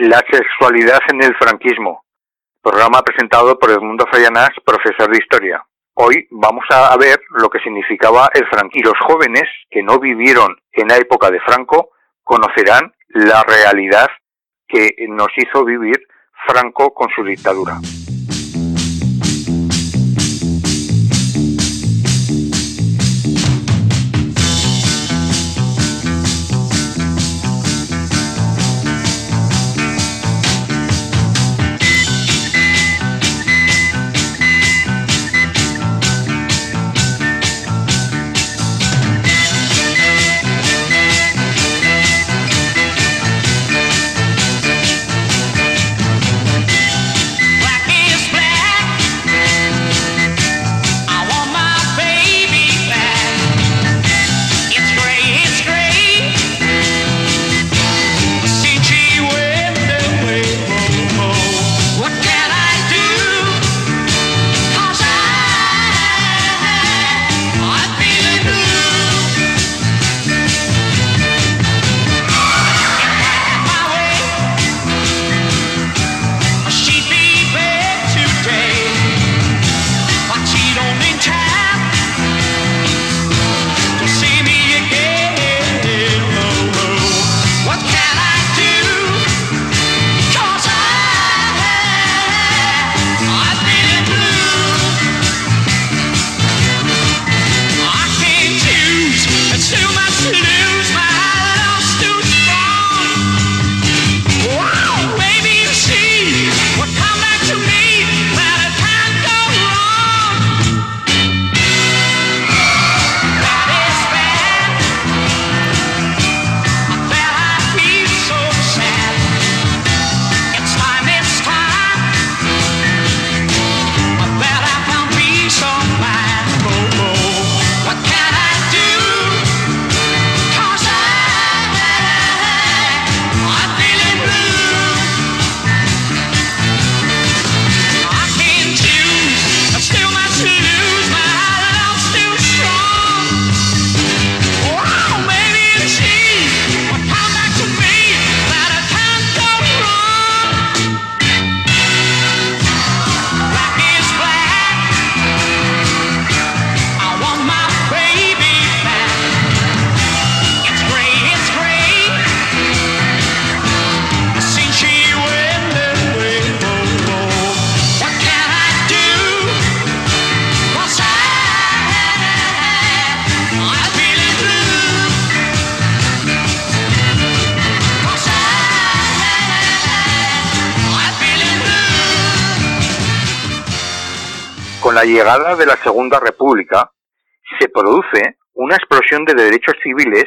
La sexualidad en el franquismo, programa presentado por Edmundo Fallanás, profesor de historia. Hoy vamos a ver lo que significaba el franquismo y los jóvenes que no vivieron en la época de Franco conocerán la realidad que nos hizo vivir Franco con su dictadura. La llegada de la Segunda República se produce una explosión de derechos civiles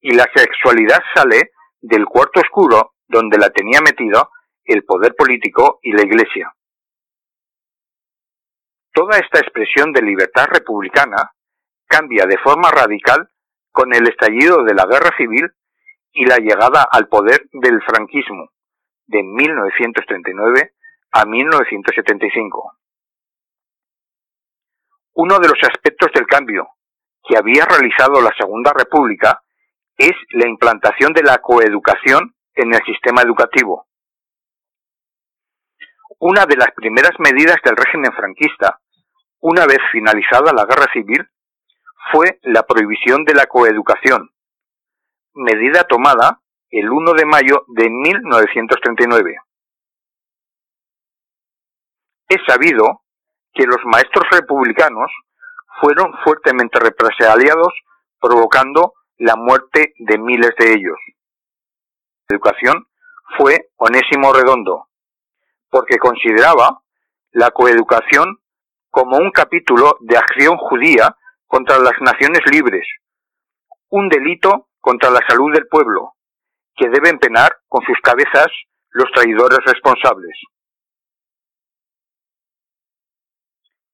y la sexualidad sale del cuarto oscuro donde la tenía metido el poder político y la Iglesia. Toda esta expresión de libertad republicana cambia de forma radical con el estallido de la guerra civil y la llegada al poder del franquismo de 1939 a 1975. Uno de los aspectos del cambio que había realizado la Segunda República es la implantación de la coeducación en el sistema educativo. Una de las primeras medidas del régimen franquista, una vez finalizada la guerra civil, fue la prohibición de la coeducación, medida tomada el 1 de mayo de 1939. Es sabido que los maestros republicanos fueron fuertemente represaliados, provocando la muerte de miles de ellos. La educación fue Onésimo Redondo, porque consideraba la coeducación como un capítulo de acción judía contra las naciones libres, un delito contra la salud del pueblo, que deben penar con sus cabezas los traidores responsables.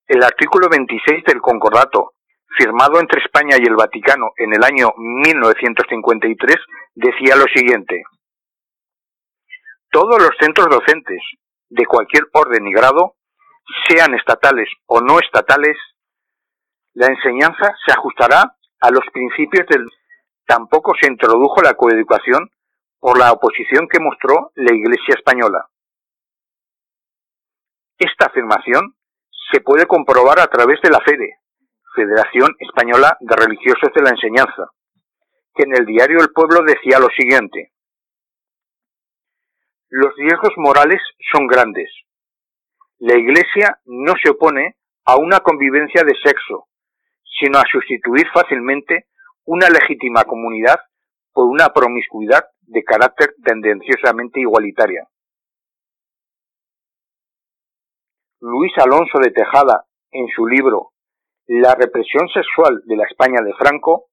El artículo 26 del Concordato, firmado entre España y el Vaticano en el año 1953, decía lo siguiente. Todos los centros docentes de cualquier orden y grado, sean estatales o no estatales, la enseñanza se ajustará a los principios del... Tampoco se introdujo la coeducación por la oposición que mostró la Iglesia española. Esta afirmación se puede comprobar a través de la FEDE, Federación Española de Religiosos de la Enseñanza, que en el diario El Pueblo decía lo siguiente. Los riesgos morales son grandes. La Iglesia no se opone a una convivencia de sexo, sino a sustituir fácilmente una legítima comunidad por una promiscuidad de carácter tendenciosamente igualitaria. Luis Alonso de Tejada, en su libro La represión sexual de la España de Franco,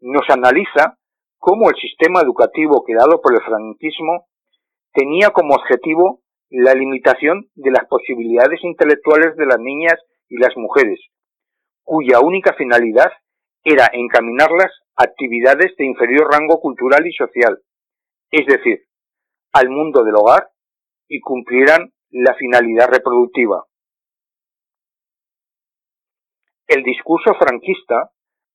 nos analiza cómo el sistema educativo creado por el franquismo tenía como objetivo la limitación de las posibilidades intelectuales de las niñas y las mujeres, cuya única finalidad era encaminarlas a actividades de inferior rango cultural y social, es decir, al mundo del hogar y cumplieran la finalidad reproductiva. El discurso franquista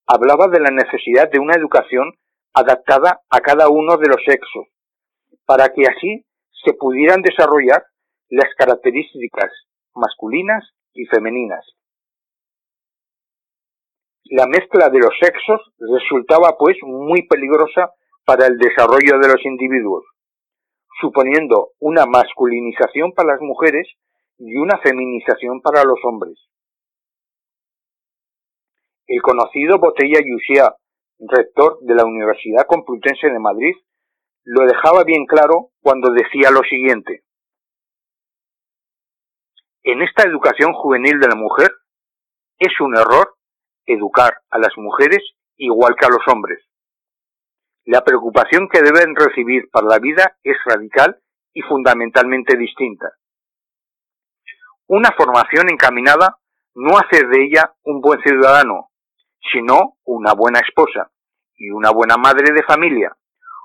hablaba de la necesidad de una educación adaptada a cada uno de los sexos, para que así se pudieran desarrollar las características masculinas y femeninas. La mezcla de los sexos resultaba pues muy peligrosa para el desarrollo de los individuos, suponiendo una masculinización para las mujeres y una feminización para los hombres. El conocido Botella Yusia, rector de la Universidad Complutense de Madrid, lo dejaba bien claro cuando decía lo siguiente. En esta educación juvenil de la mujer es un error educar a las mujeres igual que a los hombres. La preocupación que deben recibir para la vida es radical y fundamentalmente distinta. Una formación encaminada no hace de ella un buen ciudadano, sino una buena esposa y una buena madre de familia,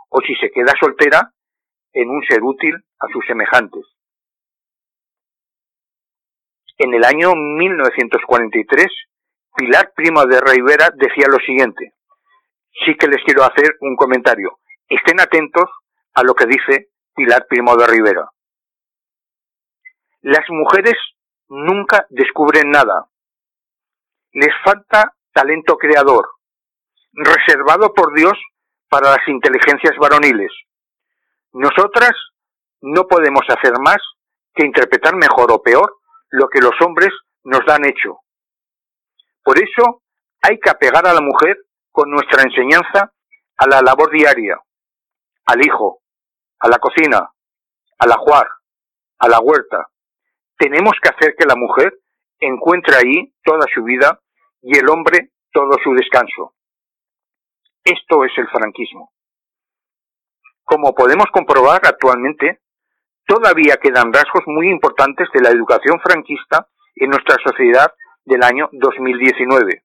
o si se queda soltera, en un ser útil a sus semejantes. En el año 1943, Pilar Primo de Rivera decía lo siguiente. Sí que les quiero hacer un comentario. Estén atentos a lo que dice Pilar Primo de Rivera. Las mujeres nunca descubren nada. Les falta talento creador, reservado por Dios para las inteligencias varoniles. Nosotras no podemos hacer más que interpretar mejor o peor lo que los hombres nos dan hecho. Por eso hay que apegar a la mujer con nuestra enseñanza a la labor diaria, al hijo, a la cocina, al ajuar, a la huerta. Tenemos que hacer que la mujer encuentre ahí toda su vida y el hombre todo su descanso. Esto es el franquismo. Como podemos comprobar actualmente, todavía quedan rasgos muy importantes de la educación franquista en nuestra sociedad del año 2019.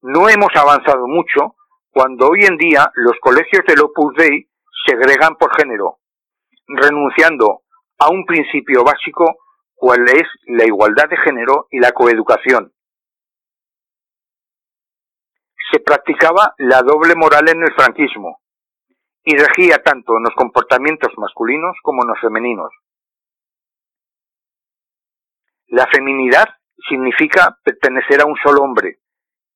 No hemos avanzado mucho cuando hoy en día los colegios del Opus Dei segregan por género, renunciando a un principio básico cual es la igualdad de género y la coeducación. Se practicaba la doble moral en el franquismo, y regía tanto en los comportamientos masculinos como en los femeninos. La feminidad significa pertenecer a un solo hombre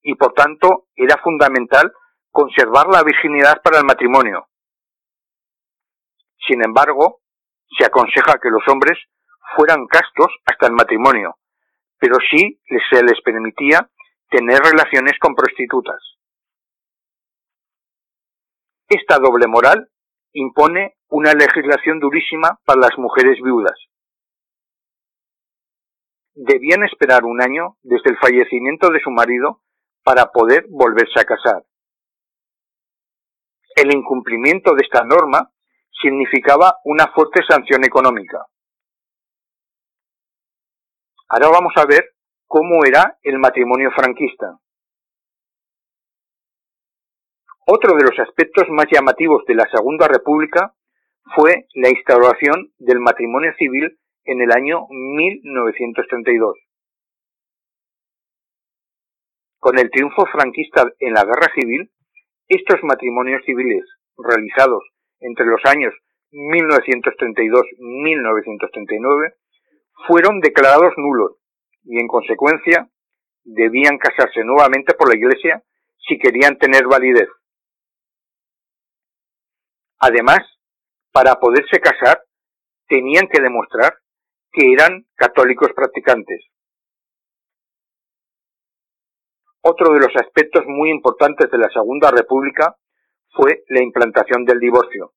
y por tanto era fundamental conservar la virginidad para el matrimonio. Sin embargo, se aconseja que los hombres fueran castos hasta el matrimonio, pero sí se les permitía tener relaciones con prostitutas. Esta doble moral impone una legislación durísima para las mujeres viudas. Debían esperar un año desde el fallecimiento de su marido para poder volverse a casar. El incumplimiento de esta norma significaba una fuerte sanción económica. Ahora vamos a ver cómo era el matrimonio franquista. Otro de los aspectos más llamativos de la Segunda República fue la instauración del matrimonio civil en el año 1932. Con el triunfo franquista en la guerra civil, Estos matrimonios civiles realizados entre los años 1932-1939 fueron declarados nulos y en consecuencia debían casarse nuevamente por la Iglesia si querían tener validez. Además, para poderse casar, tenían que demostrar que eran católicos practicantes. Otro de los aspectos muy importantes de la Segunda República fue la implantación del divorcio.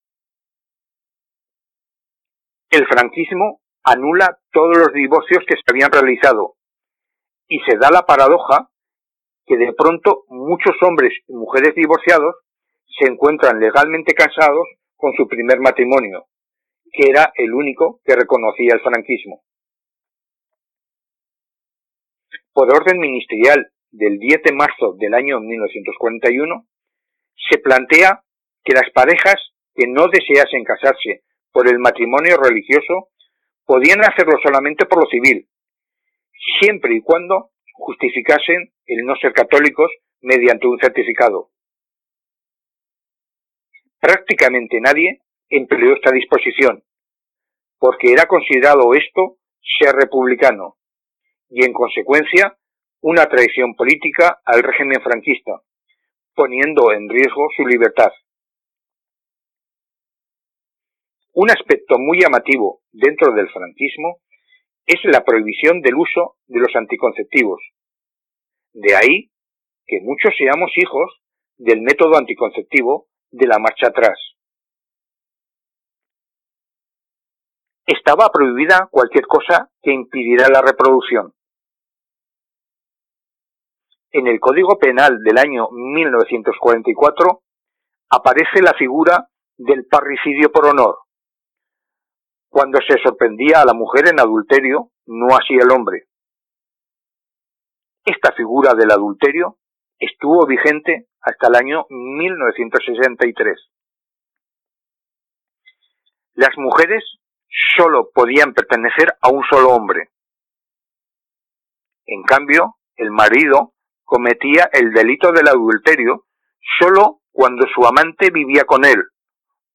El franquismo anula todos los divorcios que se habían realizado y se da la paradoja que de pronto muchos hombres y mujeres divorciados se encuentran legalmente casados con su primer matrimonio, que era el único que reconocía el franquismo. Por orden ministerial del 10 de marzo del año 1941, se plantea que las parejas que no deseasen casarse por el matrimonio religioso podían hacerlo solamente por lo civil, siempre y cuando justificasen el no ser católicos mediante un certificado. Prácticamente nadie empleó esta disposición, porque era considerado esto ser republicano y en consecuencia una traición política al régimen franquista, poniendo en riesgo su libertad. Un aspecto muy llamativo dentro del franquismo es la prohibición del uso de los anticonceptivos. De ahí que muchos seamos hijos del método anticonceptivo de la marcha atrás. Estaba prohibida cualquier cosa que impidiera la reproducción. En el Código Penal del año 1944 aparece la figura del parricidio por honor, cuando se sorprendía a la mujer en adulterio, no así el hombre. Esta figura del adulterio estuvo vigente hasta el año 1963. Las mujeres solo podían pertenecer a un solo hombre. En cambio, el marido cometía el delito del adulterio solo cuando su amante vivía con él,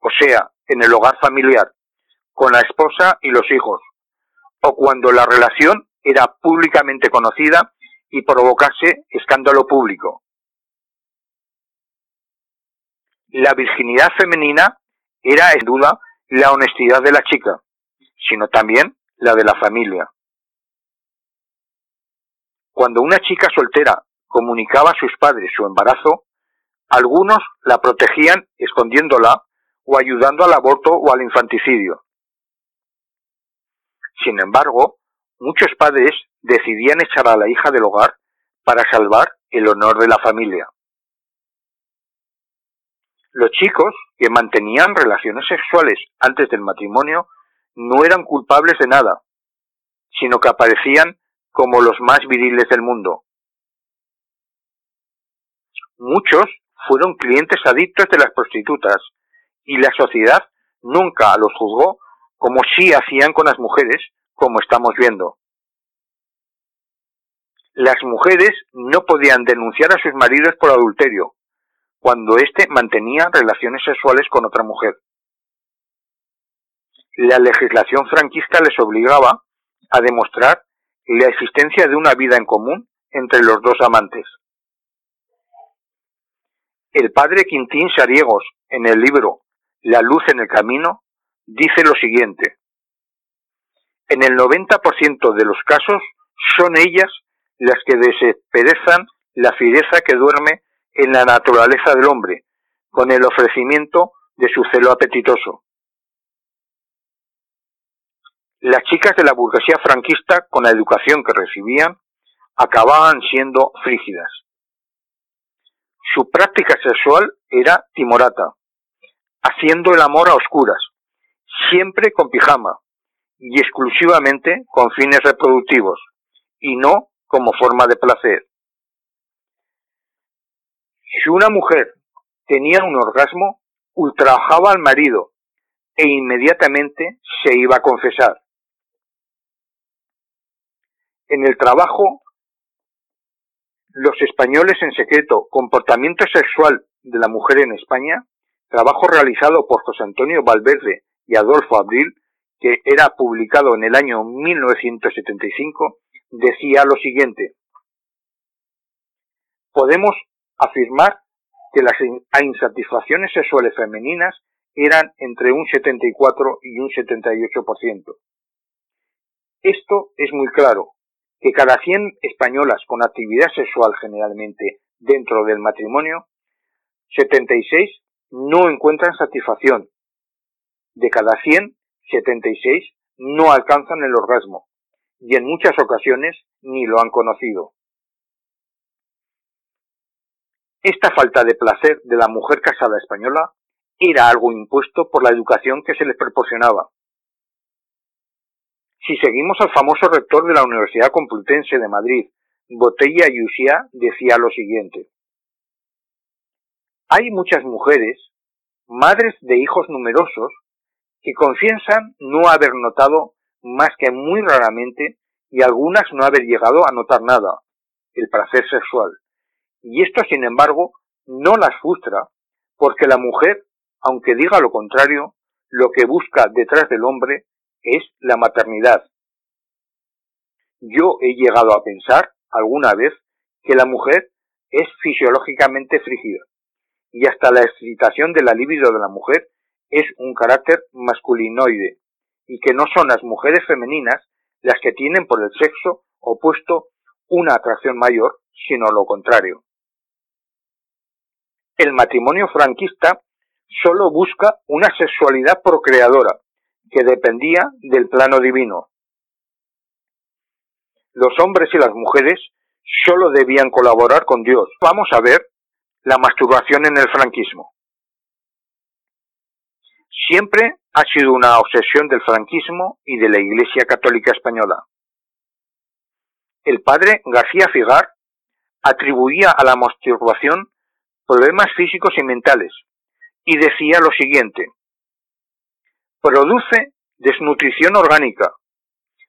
o sea, en el hogar familiar con la esposa y los hijos, o cuando la relación era públicamente conocida y provocase escándalo público. La virginidad femenina era en duda la honestidad de la chica, sino también la de la familia. Cuando una chica soltera comunicaba a sus padres su embarazo, algunos la protegían escondiéndola o ayudando al aborto o al infanticidio. Sin embargo, muchos padres decidían echar a la hija del hogar para salvar el honor de la familia. Los chicos que mantenían relaciones sexuales antes del matrimonio no eran culpables de nada, sino que aparecían como los más viriles del mundo. Muchos fueron clientes adictos de las prostitutas y la sociedad nunca los juzgó como sí hacían con las mujeres, como estamos viendo. Las mujeres no podían denunciar a sus maridos por adulterio, cuando éste mantenía relaciones sexuales con otra mujer. La legislación franquista les obligaba a demostrar la existencia de una vida en común entre los dos amantes. El padre Quintín Sariegos, en el libro La luz en el camino, dice lo siguiente. En el 90% de los casos son ellas las que desesperezan la fiereza que duerme en la naturaleza del hombre, con el ofrecimiento de su celo apetitoso. Las chicas de la burguesía franquista, con la educación que recibían, acababan siendo frígidas. Su práctica sexual era timorata, haciendo el amor a oscuras, siempre con pijama y exclusivamente con fines reproductivos y no como forma de placer. Si una mujer tenía un orgasmo, ultrajaba al marido e inmediatamente se iba a confesar. En el trabajo, los españoles en secreto, comportamiento sexual de la mujer en España, trabajo realizado por José Antonio Valverde y Adolfo Abril, que era publicado en el año 1975, decía lo siguiente. Podemos afirmar que las insatisfacciones sexuales femeninas eran entre un 74 y un 78%. Esto es muy claro, que cada 100 españolas con actividad sexual generalmente dentro del matrimonio, 76 no encuentran satisfacción. De cada 100, 76 no alcanzan el orgasmo y en muchas ocasiones ni lo han conocido. Esta falta de placer de la mujer casada española era algo impuesto por la educación que se les proporcionaba. Si seguimos al famoso rector de la Universidad Complutense de Madrid, Botella Yusia, decía lo siguiente. Hay muchas mujeres, madres de hijos numerosos, que confiesan no haber notado más que muy raramente y algunas no haber llegado a notar nada, el placer sexual. Y esto, sin embargo, no las frustra, porque la mujer, aunque diga lo contrario, lo que busca detrás del hombre es la maternidad. Yo he llegado a pensar alguna vez que la mujer es fisiológicamente frígida y hasta la excitación de la libido de la mujer es un carácter masculinoide y que no son las mujeres femeninas las que tienen por el sexo opuesto una atracción mayor, sino lo contrario. El matrimonio franquista solo busca una sexualidad procreadora, que dependía del plano divino. Los hombres y las mujeres solo debían colaborar con Dios. Vamos a ver la masturbación en el franquismo. Siempre ha sido una obsesión del franquismo y de la Iglesia Católica Española. El padre García Figar atribuía a la masturbación problemas físicos y mentales y decía lo siguiente, produce desnutrición orgánica,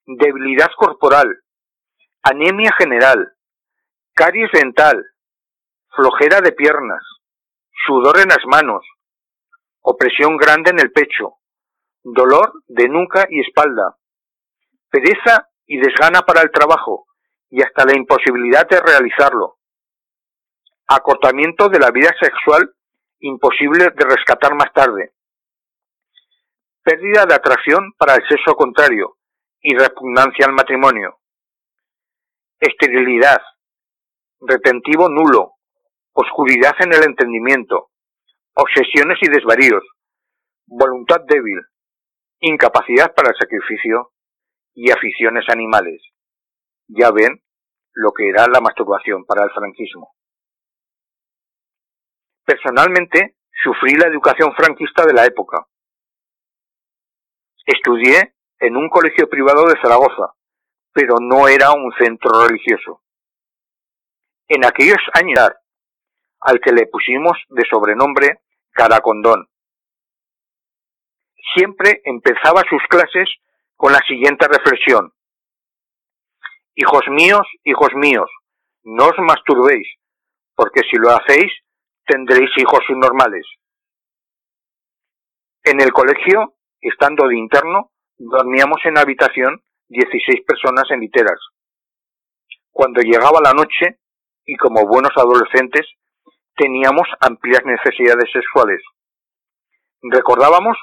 debilidad corporal, anemia general, caries dental, flojera de piernas, sudor en las manos, opresión grande en el pecho, dolor de nuca y espalda, pereza y desgana para el trabajo y hasta la imposibilidad de realizarlo, acortamiento de la vida sexual imposible de rescatar más tarde, pérdida de atracción para el sexo contrario y repugnancia al matrimonio, esterilidad, retentivo nulo, oscuridad en el entendimiento, obsesiones y desvaríos, voluntad débil, incapacidad para el sacrificio y aficiones animales. Ya ven lo que era la masturbación para el franquismo. Personalmente, sufrí la educación franquista de la época. Estudié en un colegio privado de Zaragoza, pero no era un centro religioso. En aquellos años al que le pusimos de sobrenombre Caracondón. Siempre empezaba sus clases con la siguiente reflexión. Hijos míos, hijos míos, no os masturbéis, porque si lo hacéis tendréis hijos subnormales. En el colegio, estando de interno, dormíamos en habitación 16 personas en literas. Cuando llegaba la noche, y como buenos adolescentes, teníamos amplias necesidades sexuales. Recordábamos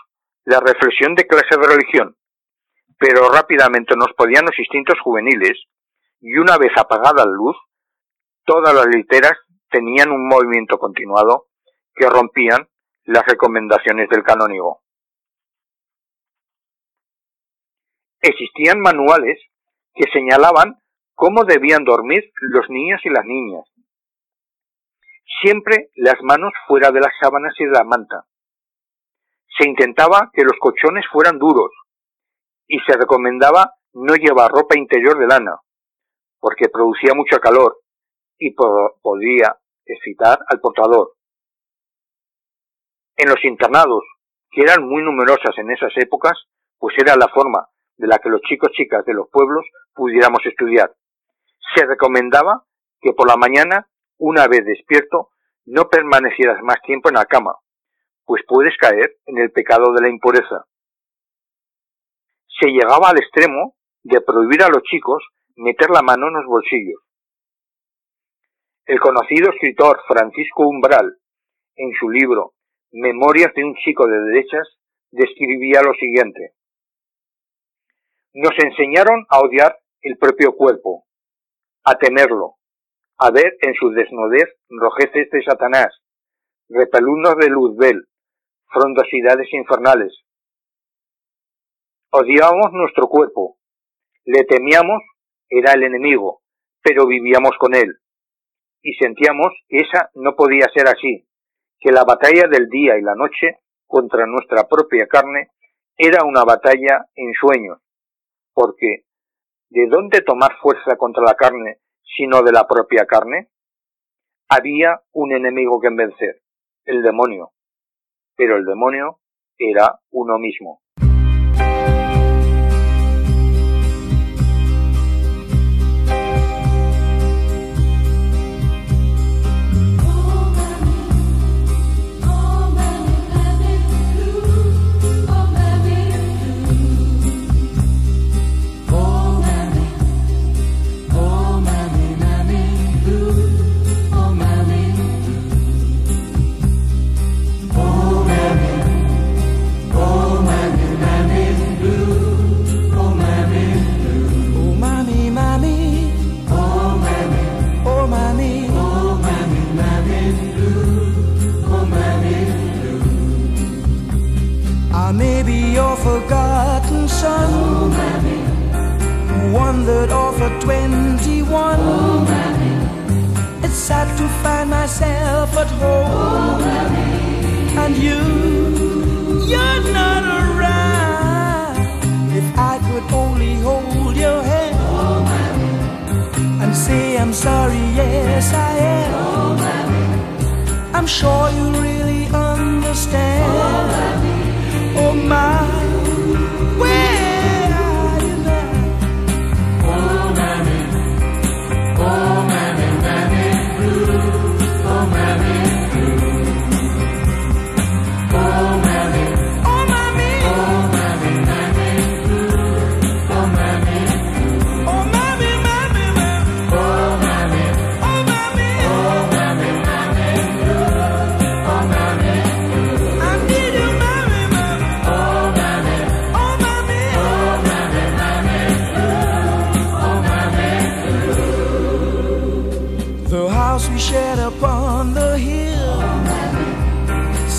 la reflexión de clase de religión, pero rápidamente nos podían los instintos juveniles y una vez apagada la luz, todas las literas tenían un movimiento continuado que rompían las recomendaciones del canónigo. Existían manuales que señalaban cómo debían dormir los niños y las niñas, siempre las manos fuera de las sábanas y de la manta. Se intentaba que los colchones fueran duros y se recomendaba no llevar ropa interior de lana, porque producía mucho calor y podía excitar al portador. En los internados, que eran muy numerosas en esas épocas, pues era la forma de la que los chicos chicas de los pueblos pudiéramos estudiar. Se recomendaba que por la mañana una vez despierto, no permanecieras más tiempo en la cama, pues puedes caer en el pecado de la impureza. Se llegaba al extremo de prohibir a los chicos meter la mano en los bolsillos. El conocido escritor Francisco Umbral, en su libro Memorias de un chico de derechas, describía lo siguiente. Nos enseñaron a odiar el propio cuerpo, a temerlo, a ver en su desnudez rojeces de Satanás, repelundos de Luzbel, frondosidades infernales. Odiábamos nuestro cuerpo, le temíamos, era el enemigo, pero vivíamos con él. Y sentíamos que esa no podía ser así, que la batalla del día y la noche contra nuestra propia carne era una batalla en sueños, porque ¿de dónde tomar fuerza contra la carne sino de la propia carne? Había un enemigo que vencer, el demonio, pero el demonio era uno mismo.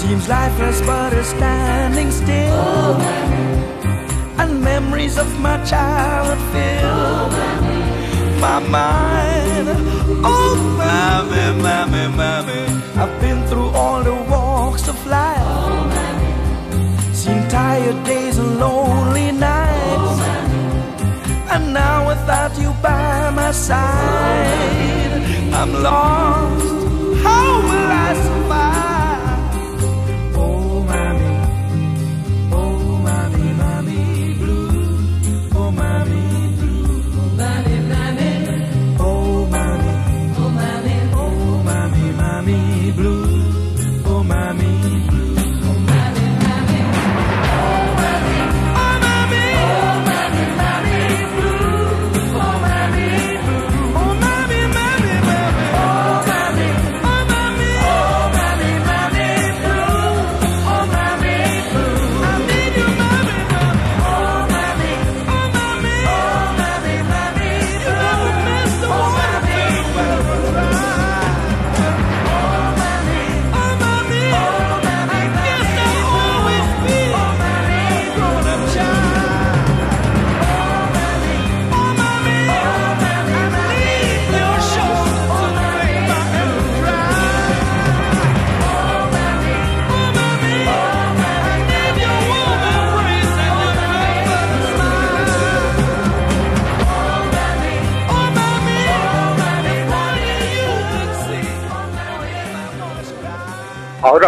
Seems life is but a standing still. Oh, And memories of my childhood fill oh, My mind. Oh, mommy, mommy, mommy I've been through all the walks of life. Oh, Seen tired days and lonely nights. And now without you by my side I'm lost. How will I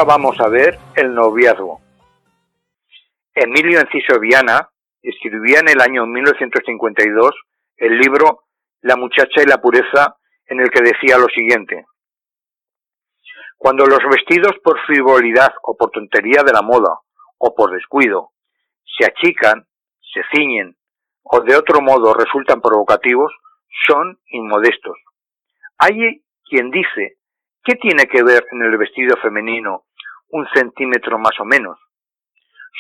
Ahora vamos a ver el noviazgo. Emilio Enciso Viana escribía en el año 1952 el libro La muchacha y la pureza, en el que decía lo siguiente. Cuando los vestidos por frivolidad o por tontería de la moda o por descuido se achican, se ciñen o de otro modo resultan provocativos, son inmodestos. Hay quien dice, ¿qué tiene que ver en el vestido femenino un centímetro más o menos?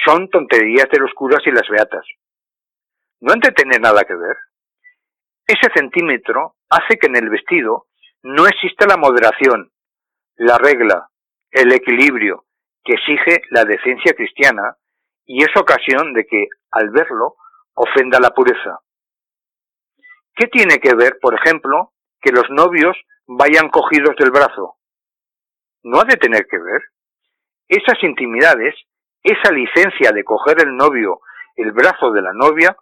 Son tonterías de los curas y las beatas. ¿No han de tener nada que ver? Ese centímetro hace que en el vestido no exista la moderación, la regla, el equilibrio que exige la decencia cristiana y es ocasión de que, al verlo, ofenda la pureza. ¿Qué tiene que ver, por ejemplo, que los novios vayan cogidos del brazo? No ha de tener que ver. Esas intimidades, esa licencia de coger el novio el brazo de la novia,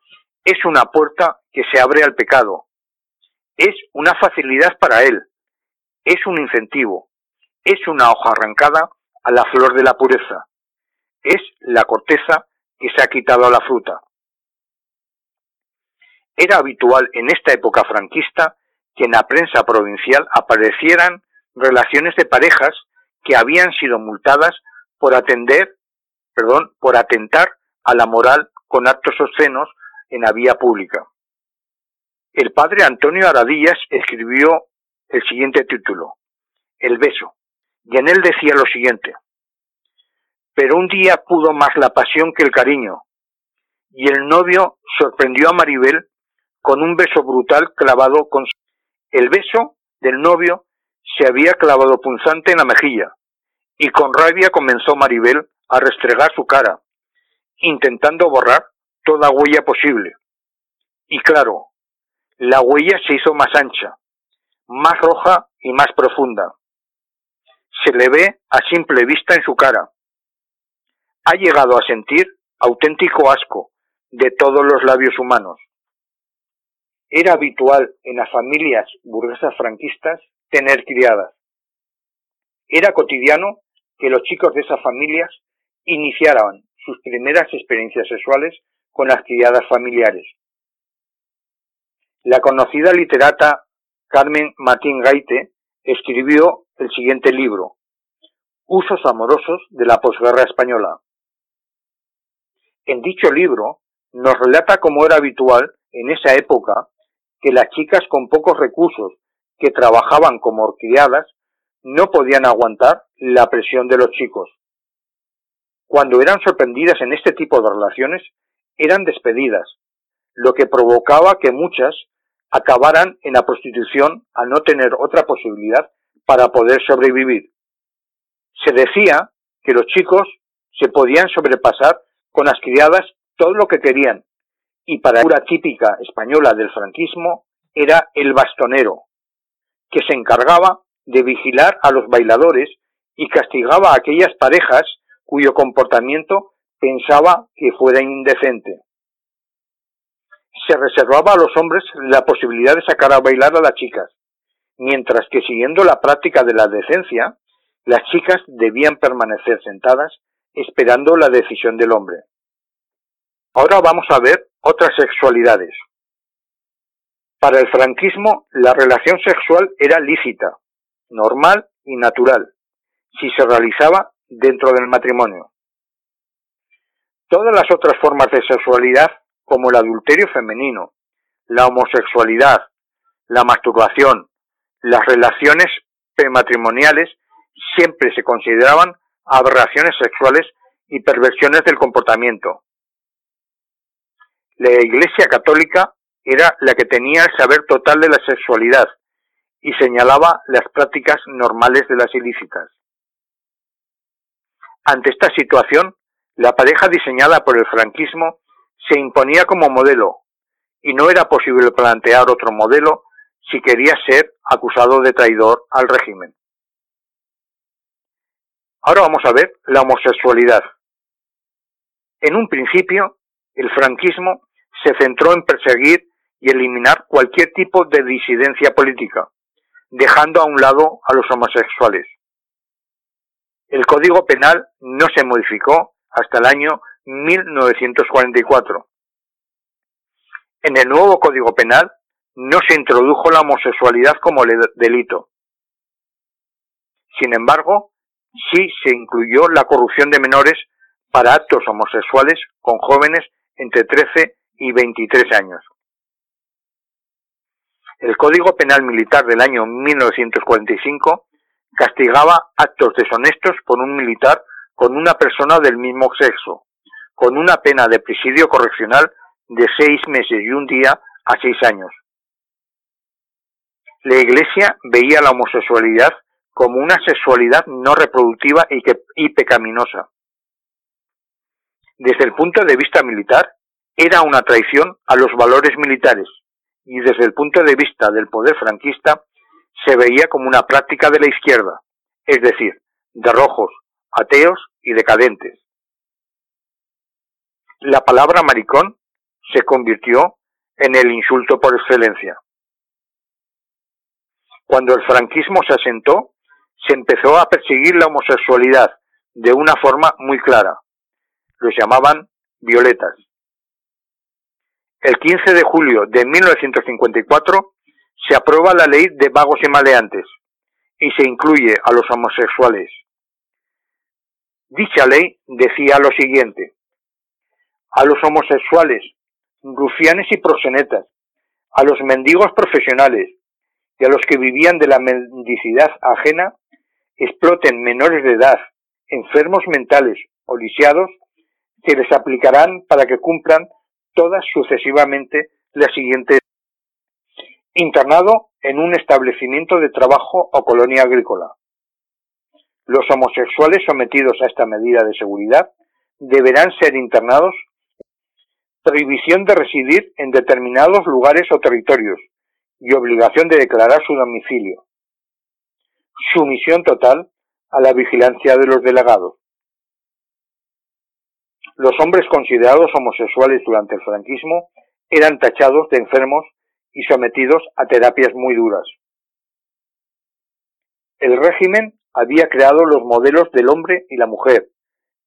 es una puerta que se abre al pecado. Es una facilidad para él. Es un incentivo. Es una hoja arrancada a la flor de la pureza. Es la corteza que se ha quitado a la fruta. Era habitual en esta época franquista que en la prensa provincial aparecieran relaciones de parejas que habían sido multadas por atender, perdón, por atentar a la moral con actos obscenos en la vía pública. El padre Antonio Aradillas escribió el siguiente título, El beso, y en él decía lo siguiente, pero un día pudo más la pasión que el cariño, y el novio sorprendió a Maribel con un beso brutal clavado con el beso del novio se había clavado punzante en la mejilla, y con rabia comenzó Maribel a restregar su cara, intentando borrar toda huella posible. Y claro, la huella se hizo más ancha, más roja y más profunda. Se le ve a simple vista en su cara. Ha llegado a sentir auténtico asco de todos los labios humanos. Era habitual en las familias burguesas franquistas tener criadas. Era cotidiano que los chicos de esas familias iniciaran sus primeras experiencias sexuales con las criadas familiares. La conocida literata Carmen Martín Gaite escribió el siguiente libro, Usos amorosos de la posguerra española. En dicho libro nos relata cómo era habitual en esa época que las chicas con pocos recursos que trabajaban como criadas no podían aguantar la presión de los chicos. Cuando eran sorprendidas en este tipo de relaciones, eran despedidas, lo que provocaba que muchas acabaran en la prostitución al no tener otra posibilidad para poder sobrevivir. Se decía que los chicos se podían sobrepasar con las criadas todo lo que querían, y para la figura típica española del franquismo era el bastonero, que se encargaba de vigilar a los bailadores y castigaba a aquellas parejas cuyo comportamiento pensaba que fuera indecente. Se reservaba a los hombres la posibilidad de sacar a bailar a las chicas, mientras que siguiendo la práctica de la decencia, las chicas debían permanecer sentadas esperando la decisión del hombre. Ahora vamos a ver otras sexualidades. Para el franquismo, la relación sexual era lícita, normal y natural, si se realizaba dentro del matrimonio. Todas las otras formas de sexualidad, como el adulterio femenino, la homosexualidad, la masturbación, las relaciones prematrimoniales, siempre se consideraban aberraciones sexuales y perversiones del comportamiento. La Iglesia Católica era la que tenía el saber total de la sexualidad y señalaba las prácticas normales de las ilícitas. Ante esta situación, la pareja diseñada por el franquismo se imponía como modelo, y no era posible plantear otro modelo si quería ser acusado de traidor al régimen. Ahora vamos a ver la homosexualidad. En un principio, el franquismo se centró en perseguir y eliminar cualquier tipo de disidencia política, dejando a un lado a los homosexuales. El Código Penal no se modificó hasta el año 1944. En el nuevo Código Penal no se introdujo la homosexualidad como delito. Sin embargo, sí se incluyó la corrupción de menores para actos homosexuales con jóvenes entre 13 y 23 años. El Código Penal Militar del año 1945 castigaba actos deshonestos por un militar con una persona del mismo sexo, con una pena de presidio correccional de seis meses y un día a seis años. La Iglesia veía la homosexualidad como una sexualidad no reproductiva y, y pecaminosa. Desde el punto de vista militar, era una traición a los valores militares y desde el punto de vista del poder franquista se veía como una práctica de la izquierda, es decir, de rojos, ateos y decadentes. La palabra maricón se convirtió en el insulto por excelencia. Cuando el franquismo se asentó, se empezó a perseguir la homosexualidad de una forma muy clara. Los llamaban violetas. El 15 de julio de 1954 se aprueba la ley de vagos y maleantes y se incluye a los homosexuales. Dicha ley decía lo siguiente. A los homosexuales, rufianes y prosenetas, a los mendigos profesionales y a los que vivían de la mendicidad ajena, exploten menores de edad, enfermos mentales o lisiados, se les aplicarán para que cumplan todas sucesivamente las siguientes. Internado en un establecimiento de trabajo o colonia agrícola. Los homosexuales sometidos a esta medida de seguridad deberán ser internados. Prohibición de residir en determinados lugares o territorios y obligación de declarar su domicilio. Sumisión total a la vigilancia de los delegados. Los hombres considerados homosexuales durante el franquismo eran tachados de enfermos y sometidos a terapias muy duras. El régimen había creado los modelos del hombre y la mujer,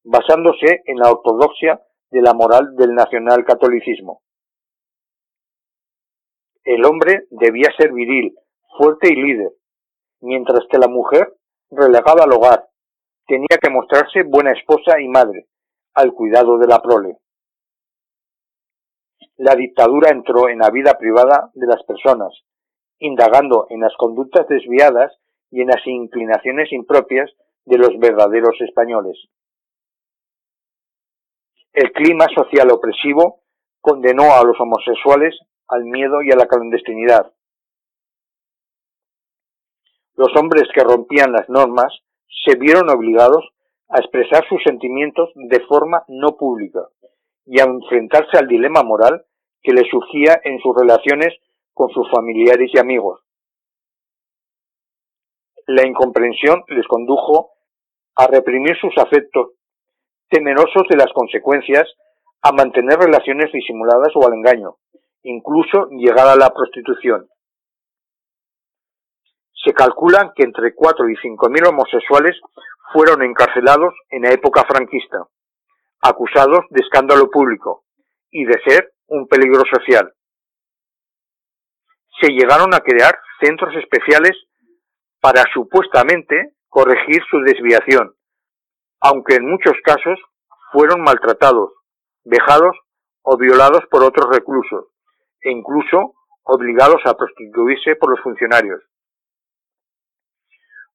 basándose en la ortodoxia de la moral del nacionalcatolicismo. El hombre debía ser viril, fuerte y líder, mientras que la mujer, relegada al hogar, tenía que mostrarse buena esposa y madre, al cuidado de la prole. La dictadura entró en la vida privada de las personas, indagando en las conductas desviadas y en las inclinaciones impropias de los verdaderos españoles. El clima social opresivo condenó a los homosexuales al miedo y a la clandestinidad. Los hombres que rompían las normas se vieron obligados a expresar sus sentimientos de forma no pública y a enfrentarse al dilema moral que les surgía en sus relaciones con sus familiares y amigos, la incomprensión les condujo a reprimir sus afectos, temerosos de las consecuencias, a mantener relaciones disimuladas o al engaño, incluso llegar a la prostitución. Se calcula que entre 4 y 5 mil homosexuales fueron encarcelados en la época franquista, acusados de escándalo público y de ser un peligro social. Se llegaron a crear centros especiales para supuestamente corregir su desviación, aunque en muchos casos fueron maltratados, vejados o violados por otros reclusos, e incluso obligados a prostituirse por los funcionarios.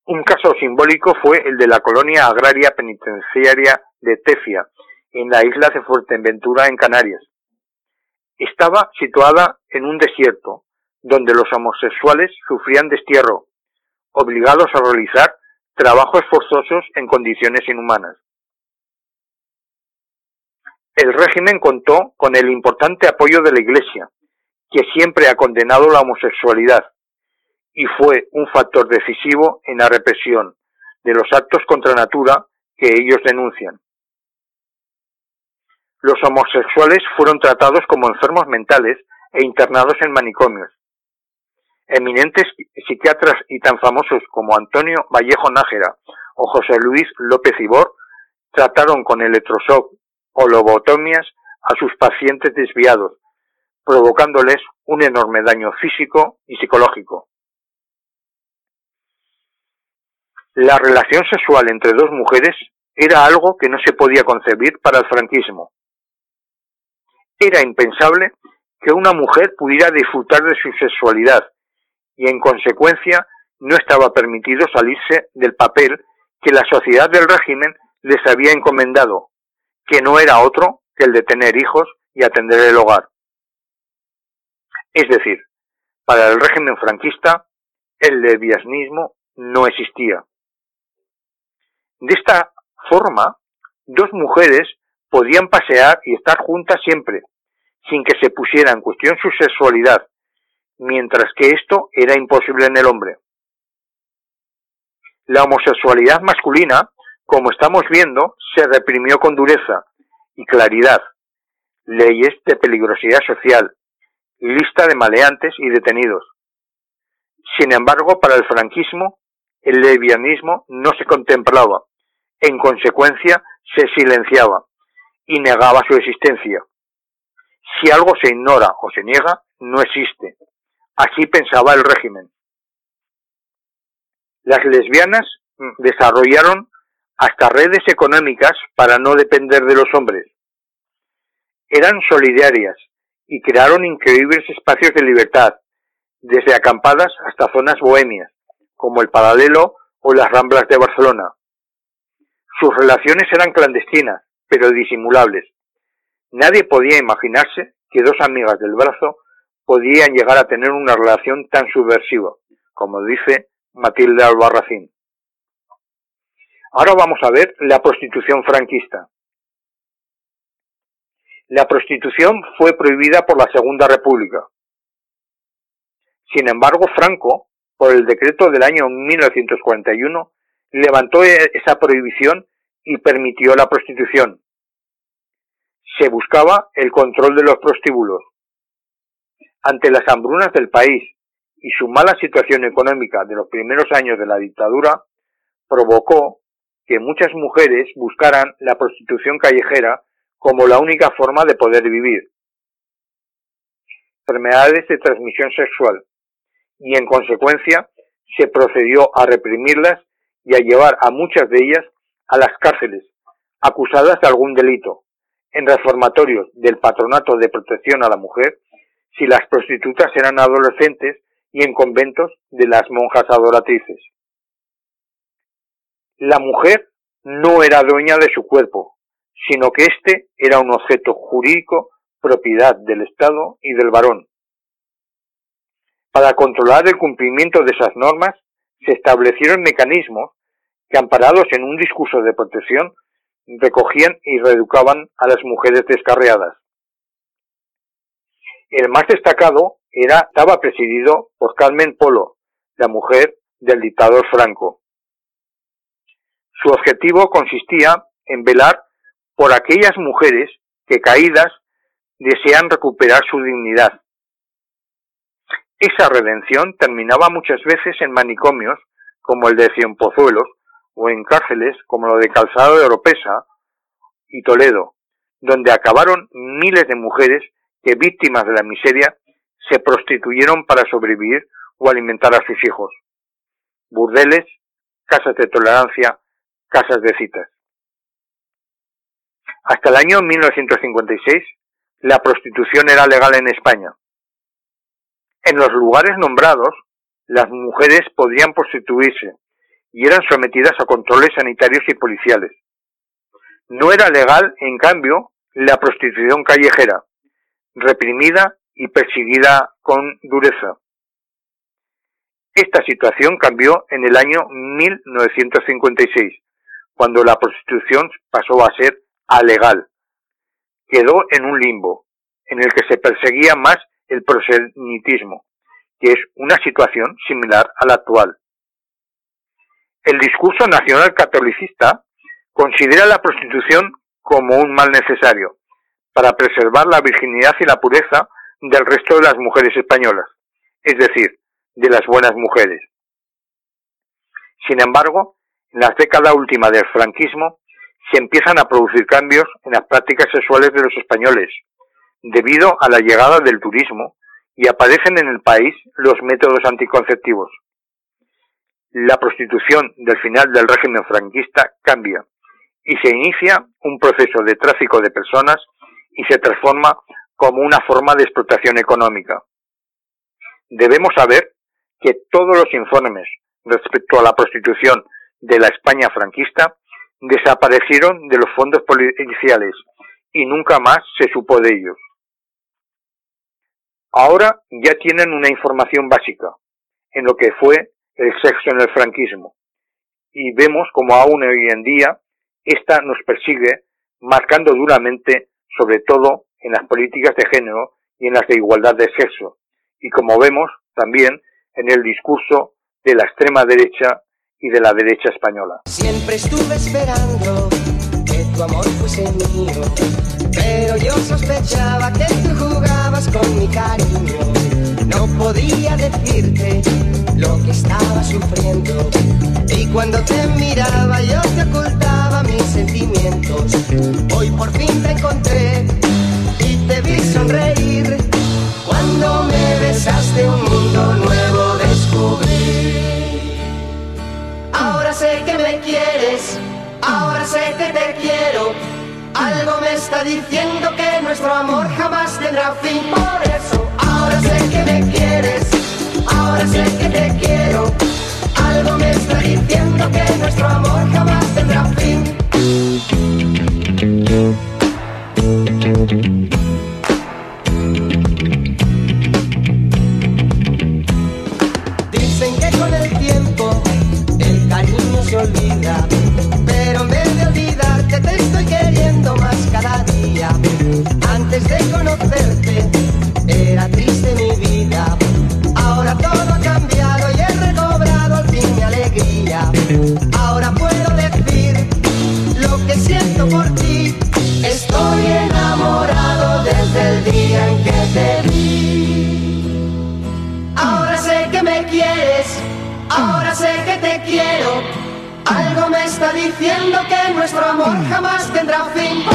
Un caso simbólico fue el de la colonia agraria penitenciaria de Tefia, en la isla de Fuerteventura, en Canarias. Estaba situada en un desierto, donde los homosexuales sufrían destierro, obligados a realizar trabajos forzosos en condiciones inhumanas. El régimen contó con el importante apoyo de la Iglesia, que siempre ha condenado la homosexualidad y fue un factor decisivo en la represión de los actos contra natura que ellos denuncian. Los homosexuales fueron tratados como enfermos mentales e internados en manicomios, Eminentes psiquiatras y tan famosos como Antonio Vallejo Nájera o José Luis López Ibor trataron con electroshock o lobotomías a sus pacientes desviados, provocándoles un enorme daño físico y psicológico. La relación sexual entre dos mujeres era algo que no se podía concebir para el franquismo. Era impensable que una mujer pudiera disfrutar de su sexualidad y en consecuencia no estaba permitido salirse del papel que la sociedad del régimen les había encomendado, que no era otro que el de tener hijos y atender el hogar. Es decir, para el régimen franquista, el lesbianismo no existía. De esta forma, dos mujeres podían pasear y estar juntas siempre, sin que se pusiera en cuestión su sexualidad, mientras que esto era imposible en el hombre. La homosexualidad masculina, como estamos viendo, se reprimió con dureza y claridad, leyes de peligrosidad social, lista de maleantes y detenidos. Sin embargo, para el franquismo, el lesbianismo no se contemplaba, en consecuencia se silenciaba y negaba su existencia. Si algo se ignora o se niega, no existe. Así pensaba el régimen. Las lesbianas desarrollaron hasta redes económicas para no depender de los hombres. Eran solidarias y crearon increíbles espacios de libertad, desde acampadas hasta zonas bohemias, como el Paralelo o las Ramblas de Barcelona. Sus relaciones eran clandestinas, pero disimulables. Nadie podía imaginarse que dos amigas del brazo podían llegar a tener una relación tan subversiva, como dice Matilde Albarracín. Ahora vamos a ver la prostitución franquista. La prostitución fue prohibida por la Segunda República. Sin embargo, Franco, por el decreto del año 1941, levantó e-, esa prohibición y permitió la prostitución. Se buscaba el control de los prostíbulos. Ante las hambrunas del país y su mala situación económica de los primeros años de la dictadura, provocó que muchas mujeres buscaran la prostitución callejera como la única forma de poder vivir. Enfermedades de transmisión sexual. Y en consecuencia se procedió a reprimirlas y a llevar a muchas de ellas a las cárceles, acusadas de algún delito, en reformatorios del Patronato de Protección a la Mujer, si las prostitutas eran adolescentes y en conventos de las monjas adoratrices. La mujer no era dueña de su cuerpo, sino que éste era un objeto jurídico propiedad del Estado y del varón. Para controlar el cumplimiento de esas normas, se establecieron mecanismos que, amparados en un discurso de protección, recogían y reeducaban a las mujeres descarriadas. El más destacado era, estaba presidido por Carmen Polo, la mujer del dictador Franco. Su objetivo consistía en velar por aquellas mujeres que caídas desean recuperar su dignidad. Esa redención terminaba muchas veces en manicomios como el de Cienpozuelos o en cárceles como lo de Calzado de Oropesa y Toledo, donde acabaron miles de mujeres que víctimas de la miseria se prostituyeron para sobrevivir o alimentar a sus hijos. Burdeles, casas de tolerancia, casas de citas. Hasta el año 1956, la prostitución era legal en España. En los lugares nombrados, las mujeres podían prostituirse y eran sometidas a controles sanitarios y policiales. No era legal, en cambio, la prostitución callejera, reprimida y perseguida con dureza. Esta situación cambió en el año 1956, cuando la prostitución pasó a ser alegal. Quedó en un limbo, en el que se perseguía más el proselitismo, que es una situación similar a la actual. El discurso nacional catolicista considera la prostitución como un mal necesario para preservar la virginidad y la pureza del resto de las mujeres españolas, es decir, de las buenas mujeres. Sin embargo, en la década última del franquismo se empiezan a producir cambios en las prácticas sexuales de los españoles, debido a la llegada del turismo, y aparecen en el país los métodos anticonceptivos. La prostitución del final del régimen franquista cambia y se inicia un proceso de tráfico de personas y se transforma como una forma de explotación económica. Debemos saber que todos los informes respecto a la prostitución de la España franquista desaparecieron de los fondos policiales y nunca más se supo de ellos. Ahora ya tienen una información básica en lo que fue el sexo en el franquismo y vemos como aún hoy en día esta nos persigue marcando duramente sobre todo en las políticas de género y en las de igualdad de sexo y como vemos también en el discurso de la extrema derecha y de la derecha española. Siempre estuve esperando que tu amor fuese pero yo sospechaba que tú jugabas con mi cariño. No podía decirte lo que estaba sufriendo y cuando te miraba yo te ocultaba mis sentimientos. Hoy por fin te encontré y te vi sonreír cuando me besaste un mundo nuevo descubrí. Ahora sé que me quieres, ahora sé que te quiero. Algo me está diciendo que nuestro amor jamás tendrá fin. Por eso, ahora sé que me quieres, ahora sé que te quiero. Algo me está diciendo que nuestro amor jamás tendrá fin. Pero en vez de olvidarte te estoy queriendo más cada día. Antes de conocerte me está